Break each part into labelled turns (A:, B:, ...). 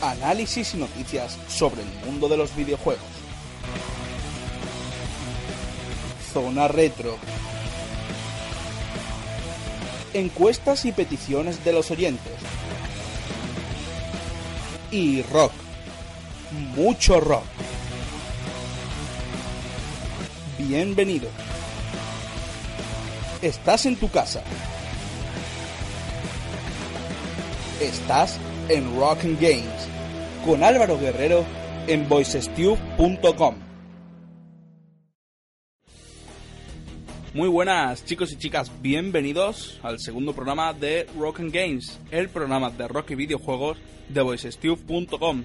A: Análisis y noticias sobre el mundo de los videojuegos. Zona Retro. Encuestas y peticiones de los oyentes. Y rock. Mucho rock. Bienvenido. Estás en tu casa. Estás en Rock and Games con Álvaro Guerrero en voicestew.com. Muy buenas chicos y chicas, bienvenidos al segundo programa de Rock and Games, el programa de rock y videojuegos de voicestew.com.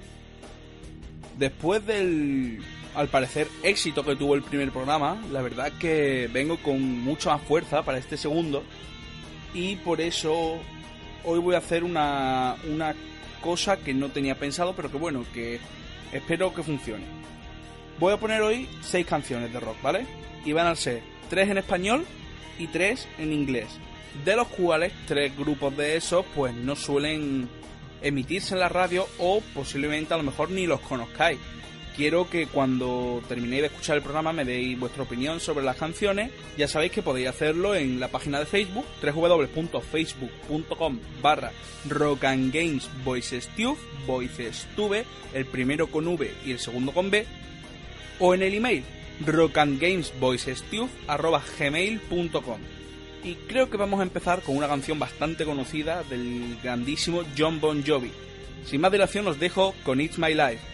A: Después del, al parecer, éxito que tuvo el primer programa, la verdad que vengo con mucha más fuerza para este segundo y por eso hoy voy a hacer una, una cosa que no tenía pensado, pero que bueno, que espero que funcione. Voy a poner hoy seis canciones de rock, ¿vale? Y van a ser tres en español y tres en inglés, de los cuales tres grupos de esos pues no suelen emitirse en la radio o posiblemente a lo mejor ni los conozcáis quiero que cuando terminéis de escuchar el programa me deis vuestra opinión sobre las canciones. Ya sabéis que podéis hacerlo en la página de Facebook, www.facebook.com barra Rock and Games Voicestube, Voicestube, el primero con V y el segundo con B, o en el email rockandgamesvoicestube.gmail.com Y creo que vamos a empezar con una canción bastante conocida del grandísimo John Bon Jovi. Sin más dilación os dejo con It's My Life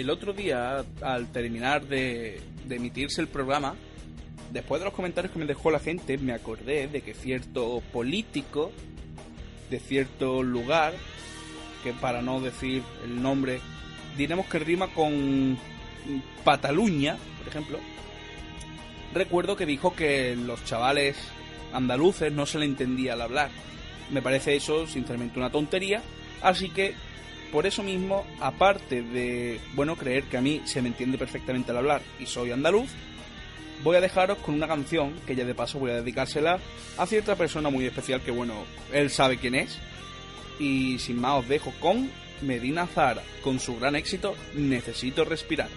B: el otro día, al terminar de, emitirse el programa, después de los comentarios que me dejó la gente, me acordé de que cierto político de cierto lugar, que para no decir el nombre, diremos que rima con Pataluña, por ejemplo, recuerdo que dijo que los chavales andaluces no se le entendía al hablar. Me parece eso, sinceramente, una tontería. Así que, por eso mismo, aparte de, bueno, creer que a mí se me entiende perfectamente al hablar y soy andaluz, voy a dejaros con una canción que ya de paso voy a dedicársela a cierta persona muy especial que, bueno, él sabe quién es. Y sin más os dejo con Medina Zara, con su gran éxito Necesito respirar.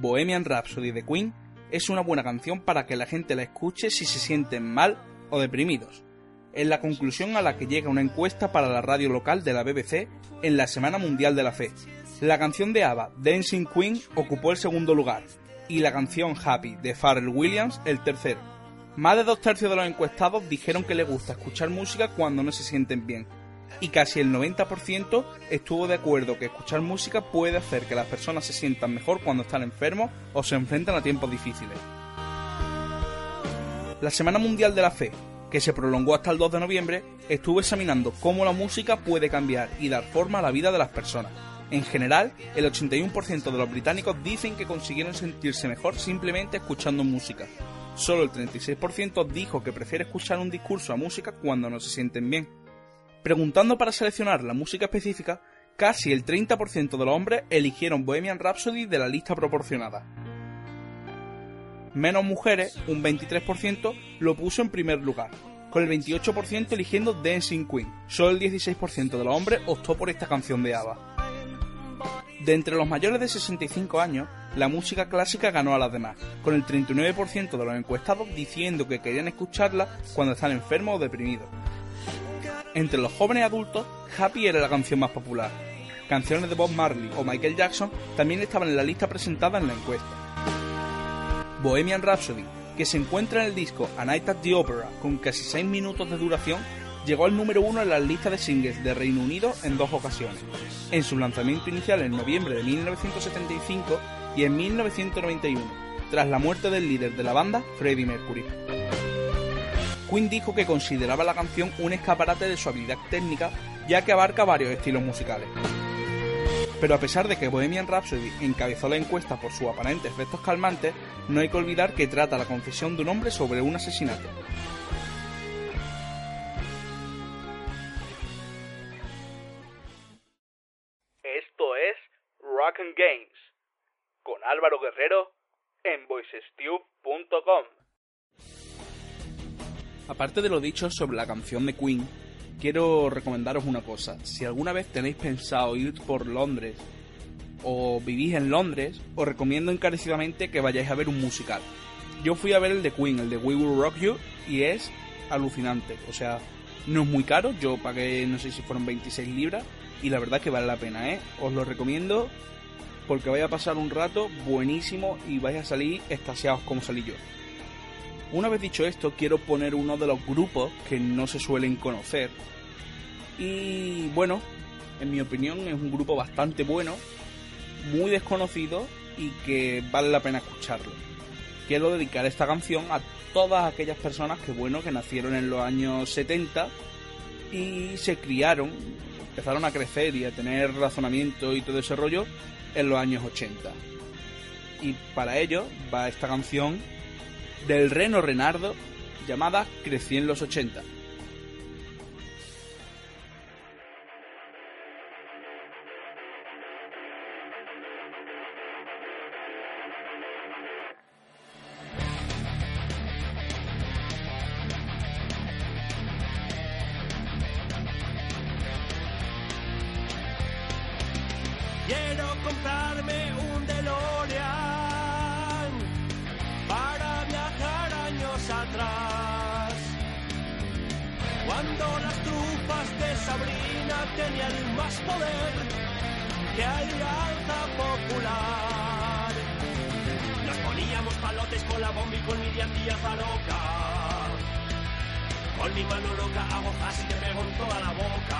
A: Bohemian Rhapsody de Queen es una buena canción para que la gente la escuche si se sienten mal o deprimidos. Es la conclusión a la que llega una encuesta para la radio local de la BBC en la Semana Mundial de la Fe. La canción de ABBA, Dancing Queen, ocupó el segundo lugar, y la canción Happy de Pharrell Williams el tercero. Más de dos tercios de los encuestados dijeron que les gusta escuchar música cuando no se sienten bien, y casi el 90% estuvo de acuerdo que escuchar música puede hacer que las personas se sientan mejor cuando están enfermos o se enfrentan a tiempos difíciles. La Semana Mundial de la Fe, que se prolongó hasta el 2 de noviembre, estuvo examinando cómo la música puede cambiar y dar forma a la vida de las personas. En general, el 81% de los británicos dicen que consiguieron sentirse mejor simplemente escuchando música. Solo el 36% dijo que prefiere escuchar un discurso a música cuando no se sienten bien. Preguntando para seleccionar la música específica, casi el 30% de los hombres eligieron Bohemian Rhapsody de la lista proporcionada. Menos mujeres, un 23%, lo puso en primer lugar, con el 28% eligiendo Dancing Queen. Solo el 16% de los hombres optó por esta canción de ABBA. De entre los mayores de 65 años, la música clásica ganó a las demás, con el 39% de los encuestados diciendo que querían escucharla cuando están enfermos o deprimidos, entre los jóvenes adultos, Happy era la canción más popular. Canciones de Bob Marley o Michael Jackson también estaban en la lista presentada en la encuesta. Bohemian Rhapsody, que se encuentra en el disco A Night at the Opera con casi 6 minutos de duración, llegó al número uno en las listas de singles de Reino Unido en dos ocasiones, en su lanzamiento inicial en noviembre de 1975 y en 1991, tras la muerte del líder de la banda, Freddie Mercury. Queen dijo que consideraba la canción un escaparate de su habilidad técnica, ya que abarca varios estilos musicales. Pero a pesar de que Bohemian Rhapsody encabezó la encuesta por sus aparentes efectos calmantes, no hay que olvidar que trata la confesión de un hombre sobre un asesinato. Esto es Rock and Games con Álvaro Guerrero en voicestube.com. Aparte de lo dicho sobre la canción de Queen, quiero recomendaros una cosa. Si alguna vez tenéis pensado ir por Londres o vivís en Londres, os recomiendo encarecidamente que vayáis a ver un musical. Yo fui a ver el de Queen, el de We Will Rock You, y es alucinante. O sea, no es muy caro, yo pagué no sé si fueron 26 libras, y la verdad que vale la pena, ¿eh? Os lo recomiendo porque vais a pasar un rato buenísimo y vais a salir extasiados como salí yo. Una vez dicho esto, quiero poner uno de los grupos que no se suelen conocer. Y bueno, en mi opinión es un grupo bastante bueno, muy desconocido y que vale la pena escucharlo. Quiero dedicar esta canción a todas aquellas personas que bueno, que nacieron en los años 70 y se criaron, empezaron a crecer y a tener razonamiento y todo ese rollo en los años 80. Y para ello va esta canción del Reno Renardo llamada Crecí en los 80.
C: Palotes con la bomba y con Miriam Díaz a loca. Con mi mano loca hago y te pego en toda la boca.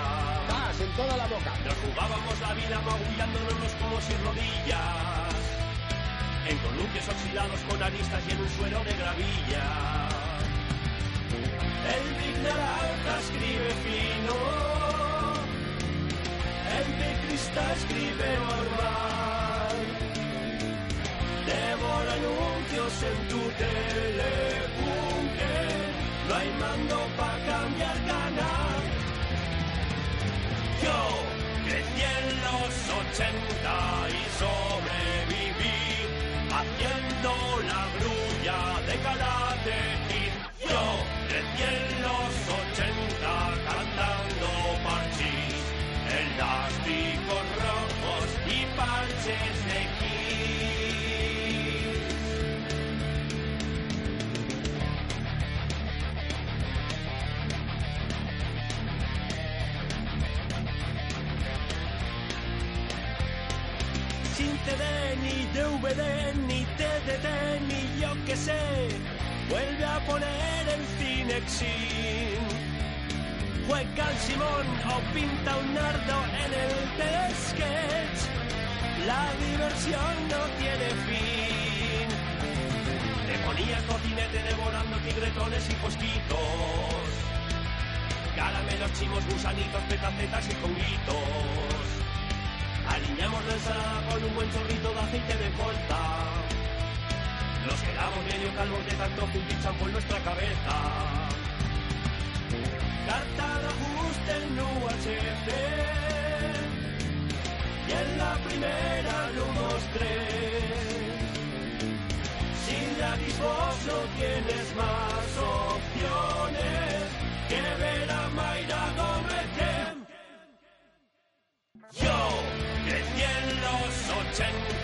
D: Más en toda la boca.
C: Nos jugábamos la vida magullándonos como sin rodillas. En columpios oxidados con aristas y en un suelo de gravilla. El Big Naranja escribe fino. El Big Crista escribe normal. En tu telebunker. No hay mando para cambiar canal. Yo crecí en los 80 y sobreviví haciendo la grulla de Karate DVD, ni TDT, ni yo que sé. Vuelve a poner el Cinexin. Juega al Simón o pinta un nardo en el sketch. La diversión no tiene fin. Te ponías cocinete devorando tigretones y posquitos. Caramelos, chimos, gusanitos, petacetas y conguitos. Alineamos la ensalada con un buen chorrito de aceite de colta. Nos quedamos medio calvos de tanto champú en nuestra cabeza. Carta de ajuste en UHC. Y en la primera números tres. Si la vos no tienes más opciones que ver a Mayra Gómez. Los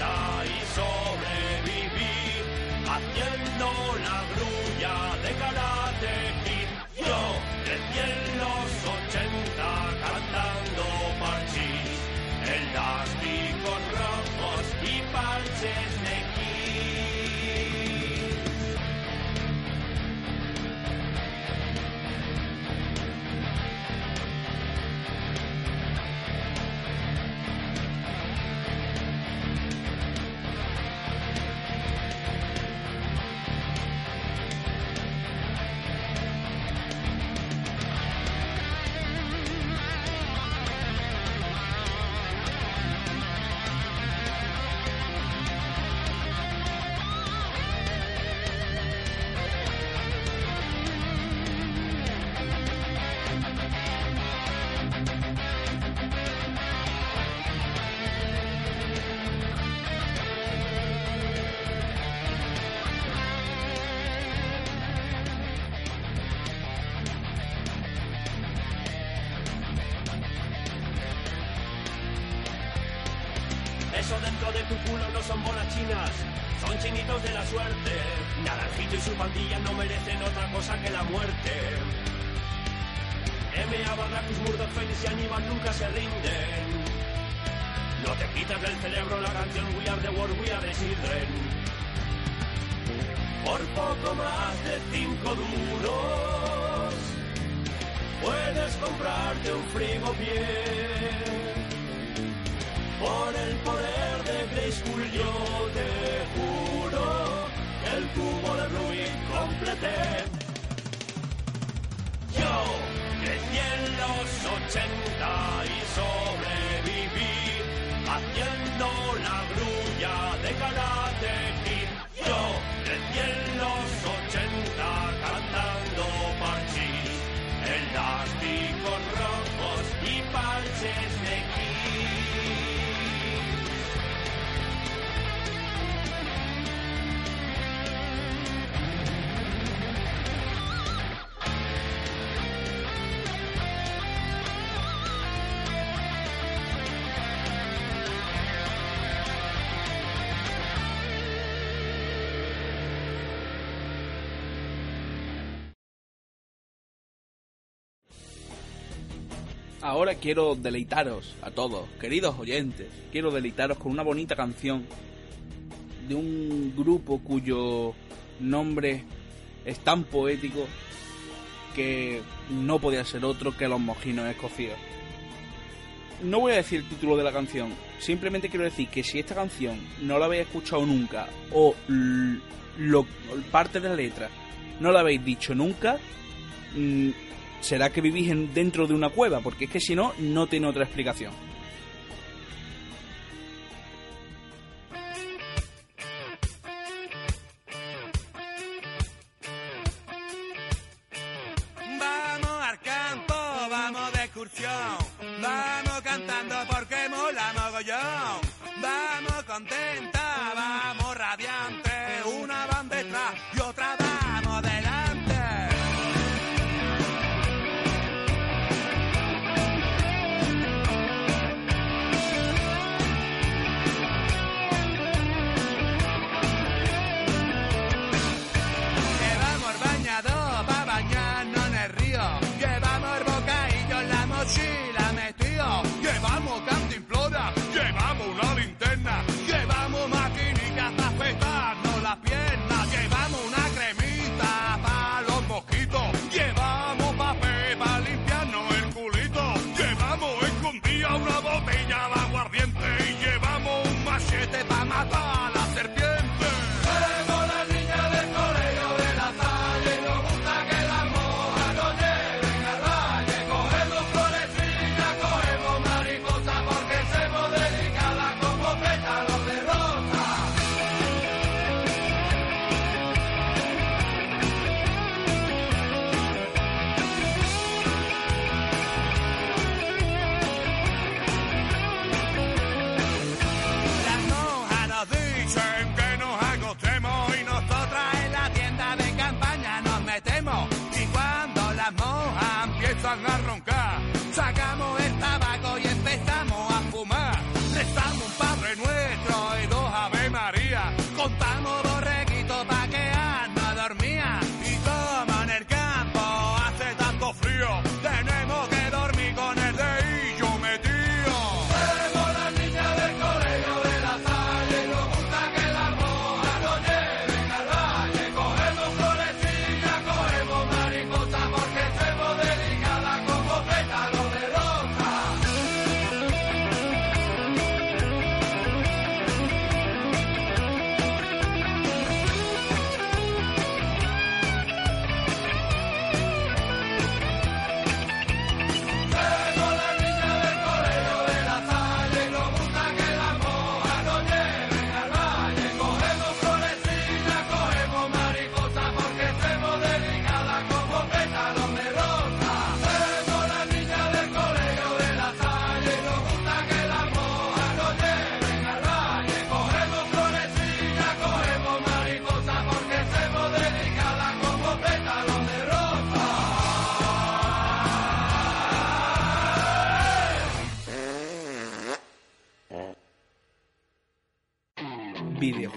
C: Dentro de tu culo no son bolas chinas, son chinitos de la suerte. Naranjito y su pandilla no merecen otra cosa que la muerte. M.A. Barracus, Murdoch, Félix y Aníbal nunca se rinden. No te quitas del cerebro la canción We Are the World, We Are the Children. Por poco más de cinco duros puedes comprarte un frigo por el poder de Grayskull yo te juro el cubo de Rubik completé. Yo crecí en los 80 y sobreviví haciendo la grulla de karate
A: Ahora quiero deleitaros a todos, queridos oyentes. Quiero deleitaros con una bonita canción de un grupo cuyo nombre es tan poético que no podía ser otro que los mojinos escocidos. No voy a decir el título de la canción, simplemente quiero decir que si esta canción no la habéis escuchado nunca o lo, parte de la letra no la habéis dicho nunca, mm, será que vivís en- dentro de una cueva, porque es que si no, no tiene otra explicación.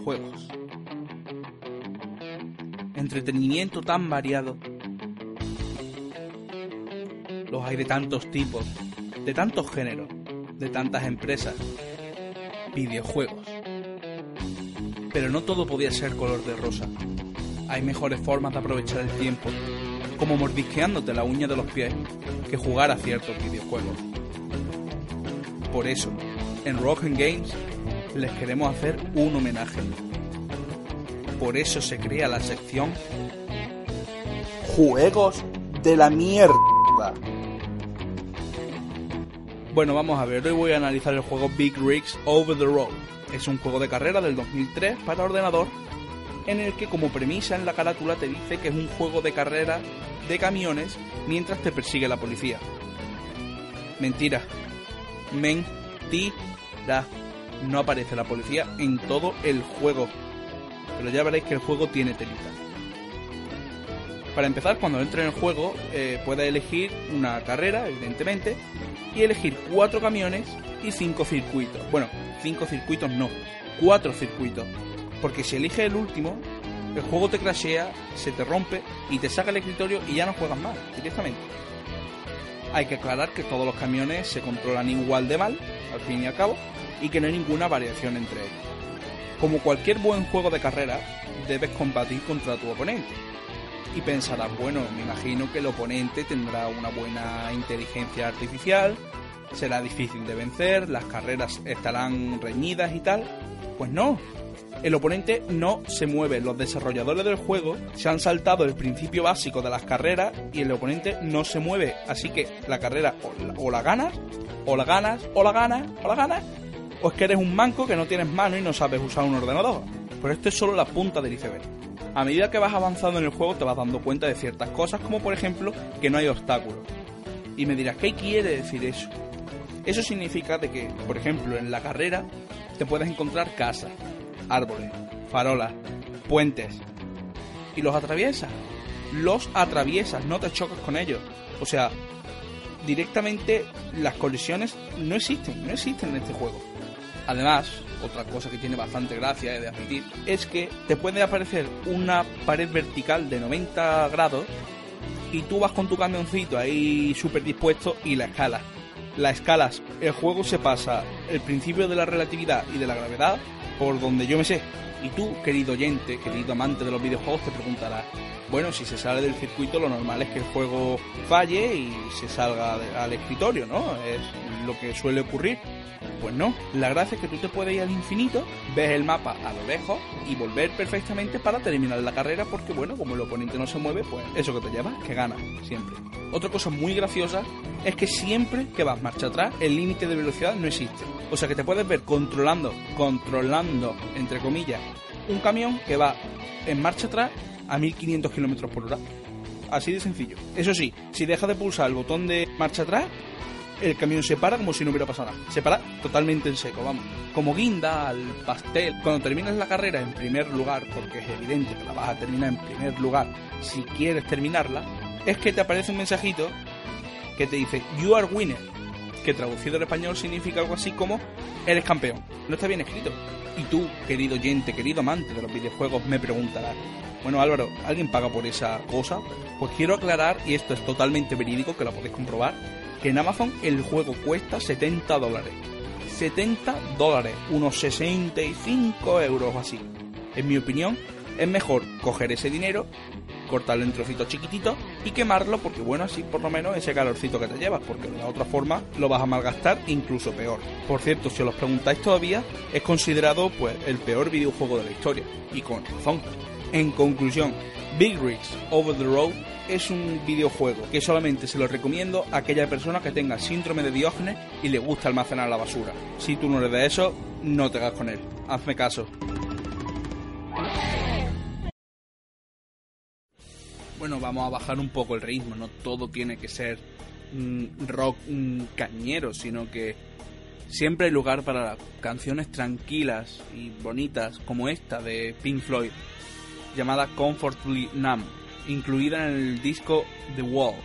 A: Videojuegos. Entretenimiento tan variado. Los hay de tantos tipos, de tantos géneros, de tantas empresas. Videojuegos. Pero no todo podía ser color de rosa. Hay mejores formas de aprovechar el tiempo, como mordisqueándote la uña de los pies, que jugar a ciertos videojuegos. Por eso, en Rock and Games les queremos hacer un homenaje. Por eso se crea la sección Juegos de la mierda. Bueno, vamos a ver, hoy voy a analizar el juego Big Rigs Over the Road. Es un juego de carrera del 2003 para ordenador en el que como premisa en la carátula te dice que es un juego de carrera de camiones mientras te persigue la policía. Mentira. Mentira. No aparece la policía en todo el juego. Pero ya veréis que el juego tiene telita. Para empezar, cuando entre en el juego, eh, puedes elegir una carrera, evidentemente, y elegir cuatro camiones y cinco circuitos. Bueno, cinco circuitos no, cuatro circuitos. Porque si eliges el último, el juego te crashea, se te rompe y te saca el escritorio y ya no juegas más directamente. Hay que aclarar que todos los camiones se controlan igual de mal, al fin y al cabo, y que no hay ninguna variación entre ellos. Como cualquier buen juego de carrera, debes combatir contra tu oponente. Y pensarás, bueno, me imagino que el oponente tendrá una buena inteligencia artificial, será difícil de vencer, las carreras estarán reñidas y tal. Pues no, el oponente no se mueve. Los desarrolladores del juego se han saltado el principio básico de las carreras y el oponente no se mueve. Así que la carrera o la, ganas, o la ganas, o la ganas, o la ganas, o es que eres un manco que no tienes mano y no sabes usar un ordenador. Pero esto es solo la punta del iceberg. A medida que vas avanzando en el juego te vas dando cuenta de ciertas cosas, como por ejemplo que no hay obstáculos. Y me dirás, ¿qué quiere decir eso? Eso significa de que, por ejemplo, en la carrera te puedes encontrar casas, árboles, farolas, puentes. Y los atraviesas. Los atraviesas, no te chocas con ellos. O sea, directamente las colisiones no existen, no existen en este juego. Además, otra cosa que tiene bastante gracia de admitir es que te puede aparecer una pared vertical de 90 grados y tú vas con tu camioncito ahí súper dispuesto y la escalas. La escalas, el juego se pasa el principio de la relatividad y de la gravedad por donde yo me sé. Y tú, querido oyente, querido amante de los videojuegos, te preguntarás, bueno, si se sale del circuito, lo normal es que el juego falle y se salga al escritorio, ¿no? Es lo que suele ocurrir. Pues no, la gracia es que tú te puedes ir al infinito, ves el mapa a lo lejos y volver perfectamente para terminar la carrera porque bueno, como el oponente no se mueve, pues eso que te lleva, que gana, siempre. Otra cosa muy graciosa es que siempre que vas marcha atrás, el límite de velocidad no existe. O sea que te puedes ver controlando, controlando, entre comillas, un camión que va en marcha atrás a 1500 km por hora. Así de sencillo. Eso sí, si dejas de pulsar el botón de marcha atrás, el camión se para como si no hubiera pasado nada. Se para totalmente en seco, vamos. Como guinda al pastel. Cuando terminas la carrera en primer lugar, porque es evidente que la vas a terminar en primer lugar si quieres terminarla, es que te aparece un mensajito que te dice You are winner, que traducido al español significa algo así como Eres campeón. No está bien escrito. Y tú, querido oyente, querido amante de los videojuegos, me preguntarás, bueno Álvaro, ¿alguien paga por esa cosa? Pues quiero aclarar, y esto es totalmente verídico, que lo podéis comprobar, que en Amazon el juego cuesta 70 dólares. 70 dólares, unos 65 euros así. En mi opinión, es mejor coger ese dinero, cortarlo en trocitos chiquititos y quemarlo porque bueno, así por lo menos ese calorcito que te llevas, porque de otra forma lo vas a malgastar incluso peor. Por cierto, si os preguntáis todavía, es considerado pues el peor videojuego de la historia y con razón. En conclusión, Big Rigs Over the Road es un videojuego que solamente se lo recomiendo a aquella persona que tenga síndrome de Diógenes y le gusta almacenar la basura. Si tú no eres de eso, no te hagas con él. Hazme caso. Bueno, vamos a bajar un poco el ritmo, no todo tiene que ser mm, rock mm, cañero, sino que siempre hay lugar para canciones tranquilas y bonitas como esta de Pink Floyd, llamada Comfortably Numb, incluida en el disco The Wall.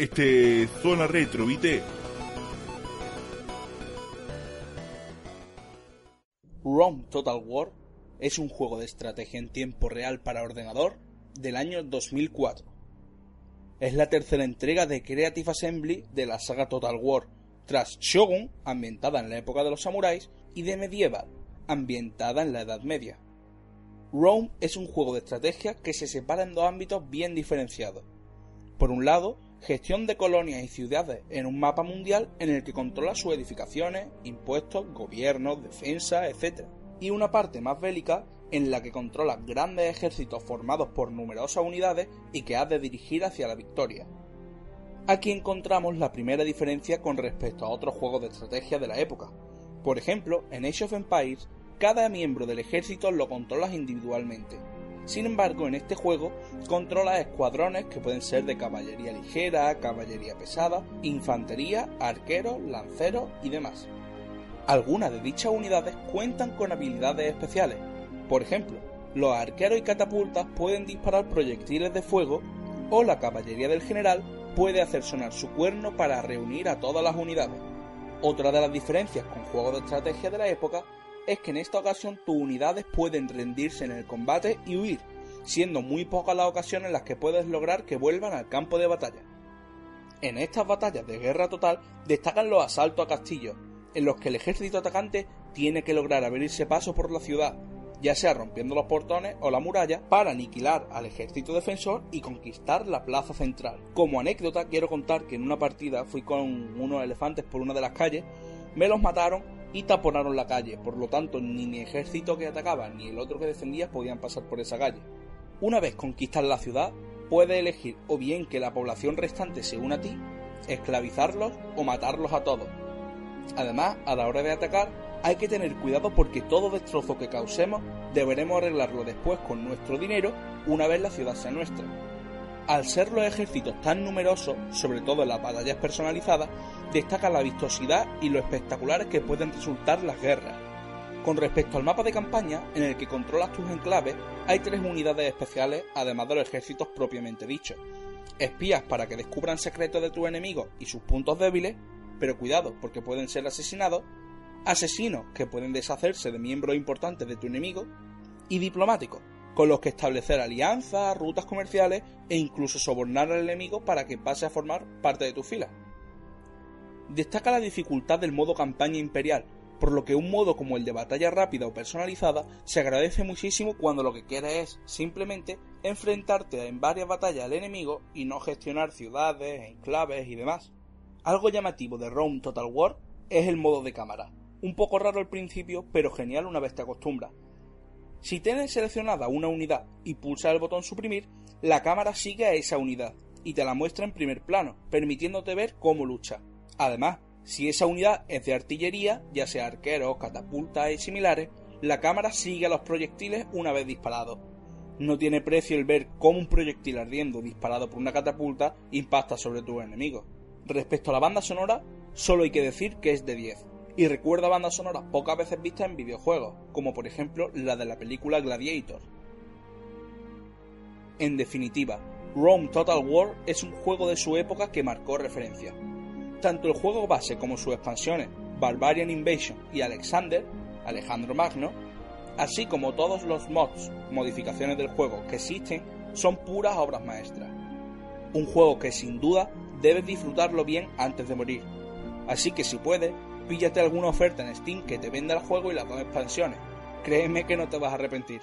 E: Este zona retro, ¿viste?
A: Rome Total War es un juego de estrategia en tiempo real para ordenador del año 2004. Es la tercera entrega de Creative Assembly de la saga Total War, tras Shogun, ambientada en la época de los samuráis, y de Medieval, ambientada en la Edad Media. Rome es un juego de estrategia que se separa en dos ámbitos bien diferenciados. Por un lado, gestión de colonias y ciudades en un mapa mundial en el que controla sus edificaciones, impuestos, gobiernos, defensa, etc. Y una parte más bélica en la que controla grandes ejércitos formados por numerosas unidades y que has de dirigir hacia la victoria. Aquí encontramos la primera diferencia con respecto a otros juegos de estrategia de la época. Por ejemplo, en Age of Empires, cada miembro del ejército lo controlas individualmente. Sin embargo, en este juego controlas escuadrones que pueden ser de caballería ligera, caballería pesada, infantería, arqueros, lanceros y demás. Algunas de dichas unidades cuentan con habilidades especiales. Por ejemplo, los arqueros y catapultas pueden disparar proyectiles de fuego o la caballería del general puede hacer sonar su cuerno para reunir a todas las unidades. Otra de las diferencias con juegos de estrategia de la época es que en esta ocasión tus unidades pueden rendirse en el combate y huir, siendo muy pocas las ocasiones en las que puedes lograr que vuelvan al campo de batalla. En estas batallas de guerra total destacan los asaltos a castillos, en los que el ejército atacante tiene que lograr abrirse paso por la ciudad, ya sea rompiendo los portones o la muralla, para aniquilar al ejército defensor y conquistar la plaza central. Como anécdota quiero contar que en una partida fui con unos elefantes por una de las calles, me los mataron y taponaron la calle, por lo tanto ni mi ejército que atacaba ni el otro que defendía podían pasar por esa calle. Una vez conquistas la ciudad, puedes elegir o bien que la población restante se una a ti, esclavizarlos o matarlos a todos. Además, a la hora de atacar, hay que tener cuidado porque todo destrozo que causemos deberemos arreglarlo después con nuestro dinero una vez la ciudad sea nuestra. Al ser los ejércitos tan numerosos, sobre todo en las batallas personalizadas, destaca la vistosidad y lo espectaculares que pueden resultar las guerras. Con respecto al mapa de campaña, en el que controlas tus enclaves, hay tres unidades especiales además de los ejércitos propiamente dichos. Espías para que descubran secretos de tus enemigos y sus puntos débiles, pero cuidado porque pueden ser asesinados, asesinos que pueden deshacerse de miembros importantes de tu enemigo, y diplomáticos, con los que establecer alianzas, rutas comerciales e incluso sobornar al enemigo para que pase a formar parte de tu fila. Destaca la dificultad del modo campaña imperial, por lo que un modo como el de batalla rápida o personalizada se agradece muchísimo cuando lo que quieres es simplemente enfrentarte en varias batallas al enemigo y no gestionar ciudades, enclaves y demás. Algo llamativo de Rome Total War es el modo de cámara, un poco raro al principio, pero genial una vez te acostumbras. Si tienes seleccionada una unidad y pulsas el botón suprimir, la cámara sigue a esa unidad y te la muestra en primer plano, permitiéndote ver cómo lucha. Además, si esa unidad es de artillería, ya sea arqueros, catapultas y similares, la cámara sigue a los proyectiles una vez disparados. No tiene precio el ver cómo un proyectil ardiendo disparado por una catapulta impacta sobre tus enemigos. Respecto a la banda sonora, solo hay que decir que es de 10 y recuerda bandas sonoras pocas veces vistas en videojuegos, como por ejemplo la de la película Gladiator. En definitiva, Rome Total War es un juego de su época que marcó referencia. Tanto el juego base como sus expansiones, Barbarian Invasion y Alexander, Alejandro Magno, así como todos los mods, modificaciones del juego que existen, son puras obras maestras. Un juego que sin duda debes disfrutarlo bien antes de morir. Así que si puedes, píllate alguna oferta en Steam que te venda el juego y las dos expansiones. Créeme que no te vas a arrepentir.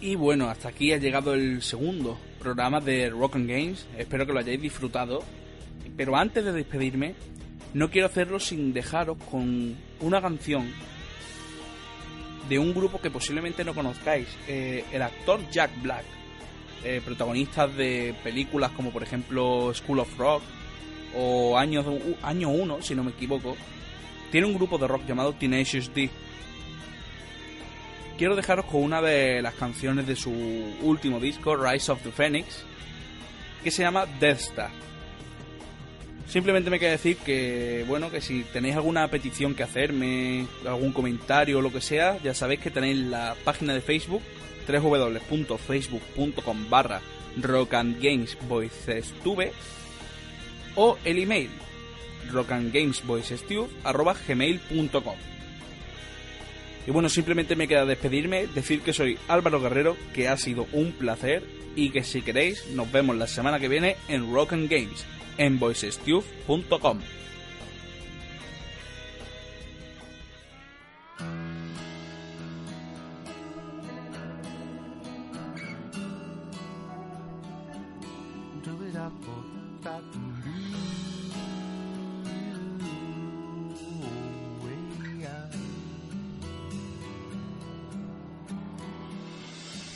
A: Y bueno, hasta aquí ha llegado el segundo programa de Rock and Games. Espero que lo hayáis disfrutado. Pero antes de despedirme, no quiero hacerlo sin dejaros con una canción de un grupo que posiblemente no conozcáis. Eh, el actor Jack Black, eh, protagonista de películas como por ejemplo School of Rock o Año, Año 1, si no me equivoco, tiene un grupo de rock llamado Tenacious D. Quiero dejaros con una de las canciones de su último disco, Rise of the Phoenix, que se llama Death Star. Simplemente me queda decir que, bueno, que si tenéis alguna petición que hacerme, algún comentario o lo que sea, ya sabéis que tenéis la página de Facebook, www.facebook.com barra rockandgamesvoicestube o el email rockandgamesvoicestube.gmail.com Y bueno, simplemente me queda despedirme, decir que soy Álvaro Guerrero, que ha sido un placer y que si queréis nos vemos la semana que viene en Rock and Games en voicestube.com.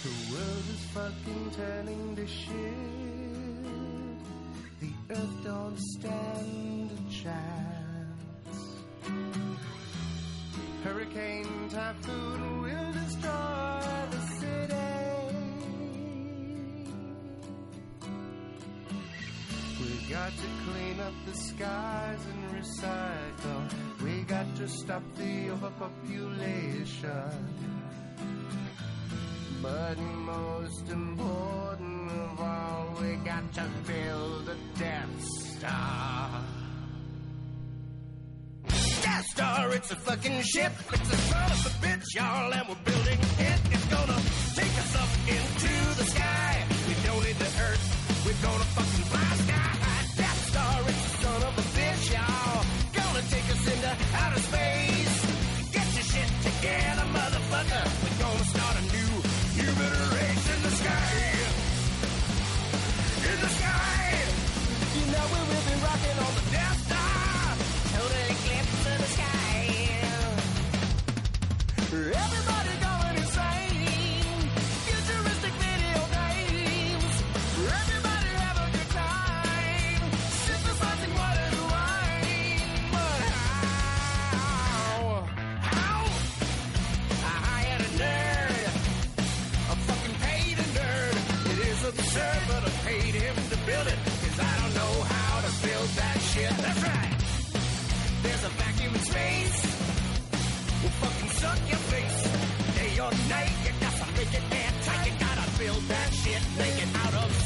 F: The world is fucking turning to shit. The stand a chance. Hurricane, typhoon will destroy the city. We got to clean up the skies and recycle. We got to stop the overpopulation. But most important of all, we got to build Death Star. Death Star, it's a fucking ship. It's a son of a bitch, y'all, and we're building it. It's gonna take us up into the sky. We don't need the earth. We're gonna naked. Got some naked man tight. You gotta build that shit Make it out of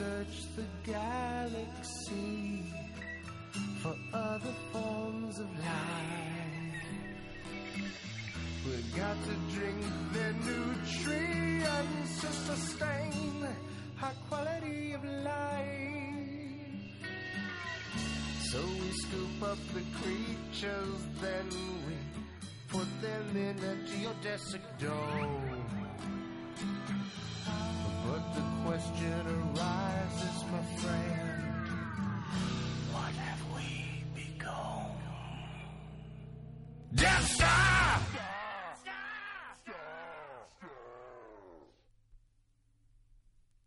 F: search the galaxy for other forms of life. We got to drink their nutrients to sustain high quality of life. So we scoop up the creatures, then we
B: put them in a geodesic dome.